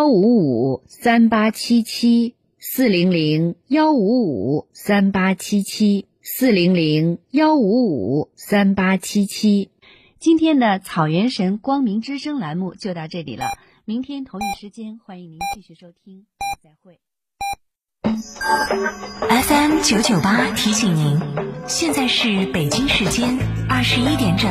幺五五三八七七四零零幺五五三八七七四零零幺五五三八七七。今天的草原神光明之声栏目就到这里了，明天同一时间欢迎您继续收听，再会。FM 九九八提醒您，现在是北京时间二十一点整。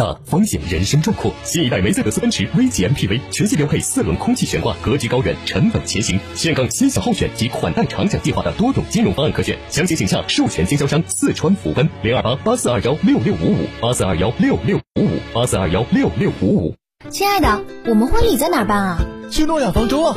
大方险人生壮阔，新一代梅赛德斯奔驰 V 级 MPV 全系标配四轮空气悬挂，格局高远，沉稳前行。现杠先享后选及款待长享计划的多种金融方案可选，详情请洽授权经销商四川福奔零二八八四二幺六六五五八四二幺六六五五八四二幺六六五五。亲爱的，我们婚礼在哪儿办啊？去诺亚方舟啊！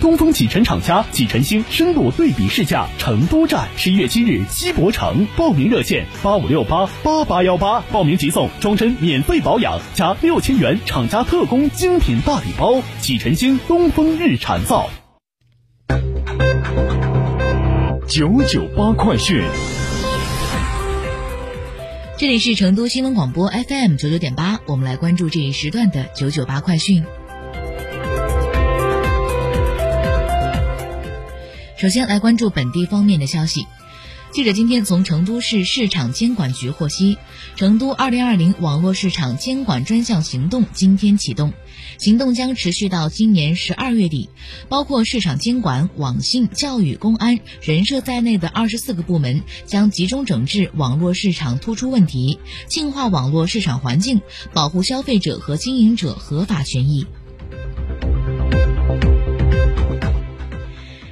东风启辰厂家启辰星深度对比试驾成都站，十一月七日西博城，报名热线八五六八八八幺八，报名即送终身免费保养加六千元厂家特供精品大礼包。启辰星东风日产造。九九八快讯，这里是成都新闻广播 FM 九九点八，我们来关注这一时段的九九八快讯。首先来关注本地方面的消息。记者今天从成都市市场监管局获悉，成都二零二零网络市场监管专项行动今天启动，行动将持续到今年十二月底。包括市场监管、网信、教育、公安、人社在内的二十四个部门将集中整治网络市场突出问题，净化网络市场环境，保护消费者和经营者合法权益。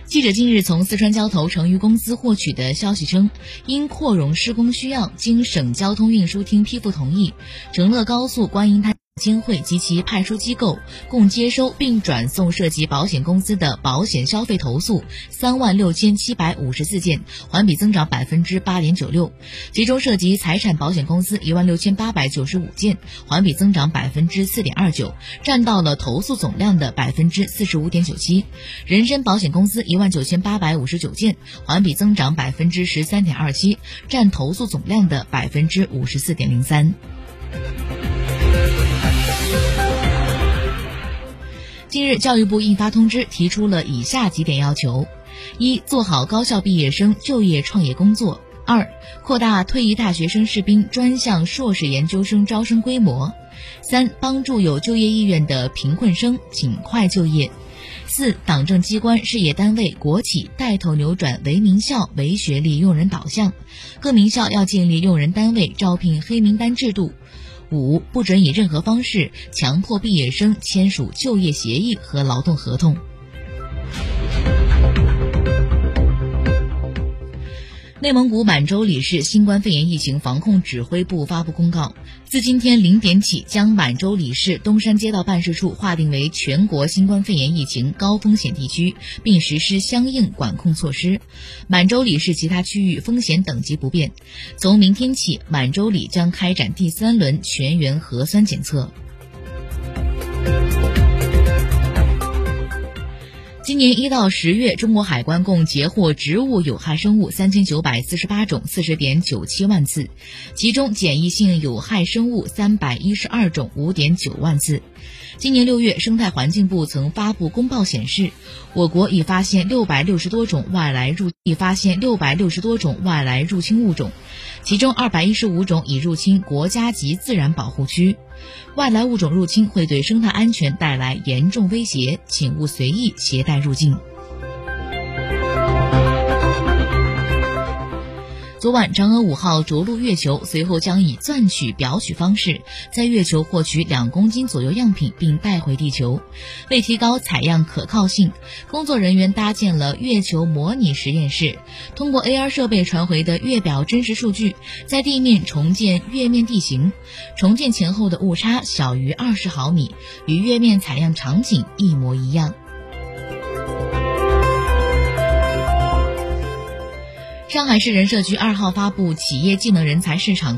记者近日从四川交投成渝公司获取的消息称，因扩容施工需要，经省交通运输厅批复同意，成乐高速观音滩监会及其派出机构共接收并转送涉及保险公司的保险消费投诉三万六千七百五十四件，环比增长百分之八点九六，其中涉及财产保险公司一万六千八百九十五件，环比增长百分之四点二九，占到了投诉总量的百分之四十五点九七；人身保险公司一万九千八百五十九件，环比增长百分之十三点二七，占投诉总量的百分之五十四点零三。近日，教育部印发通知，提出了以下几点要求：一、做好高校毕业生就业创业工作；二、扩大退役大学生士兵专项硕士研究生招生规模；三、帮助有就业意愿的贫困生尽快就业；四、党政机关、事业单位、国企带头扭转唯名校、唯学历用人导向，各名校要建立用人单位招聘黑名单制度。五、不准以任何方式强迫毕业生签署就业协议和劳动合同。内蒙古满洲里市新冠肺炎疫情防控指挥部发布公告，自今天零点起，将满洲里市东山街道办事处划定为全国新冠肺炎疫情高风险地区，并实施相应管控措施。满洲里市其他区域风险等级不变。从明天起，满洲里将开展第三轮全员核酸检测。今年一到十月，中国海关共截获植物有害生物三千九百四十八种，四十点九七万次，其中检疫性有害生物三百一十二种，五点九万次。今年六月，生态环境部曾发布公报显示，我国已发现六百六十多种外来入已发现六百六十多种外来入侵物种，其中二百一十五种已入侵国家级自然保护区。外来物种入侵会对生态安全带来严重威胁，请勿随意携带入境。昨晚，嫦娥五号着陆月球，随后将以钻取、表取方式，在月球获取两公斤左右样品，并带回地球。为提高采样可靠性，工作人员搭建了月球模拟实验室，通过 AR 设备传回的月表真实数据，在地面重建月面地形。重建前后的误差小于二十毫米，与月面采样场景一模一样。上海市人社局二号发布企业技能人才市场公。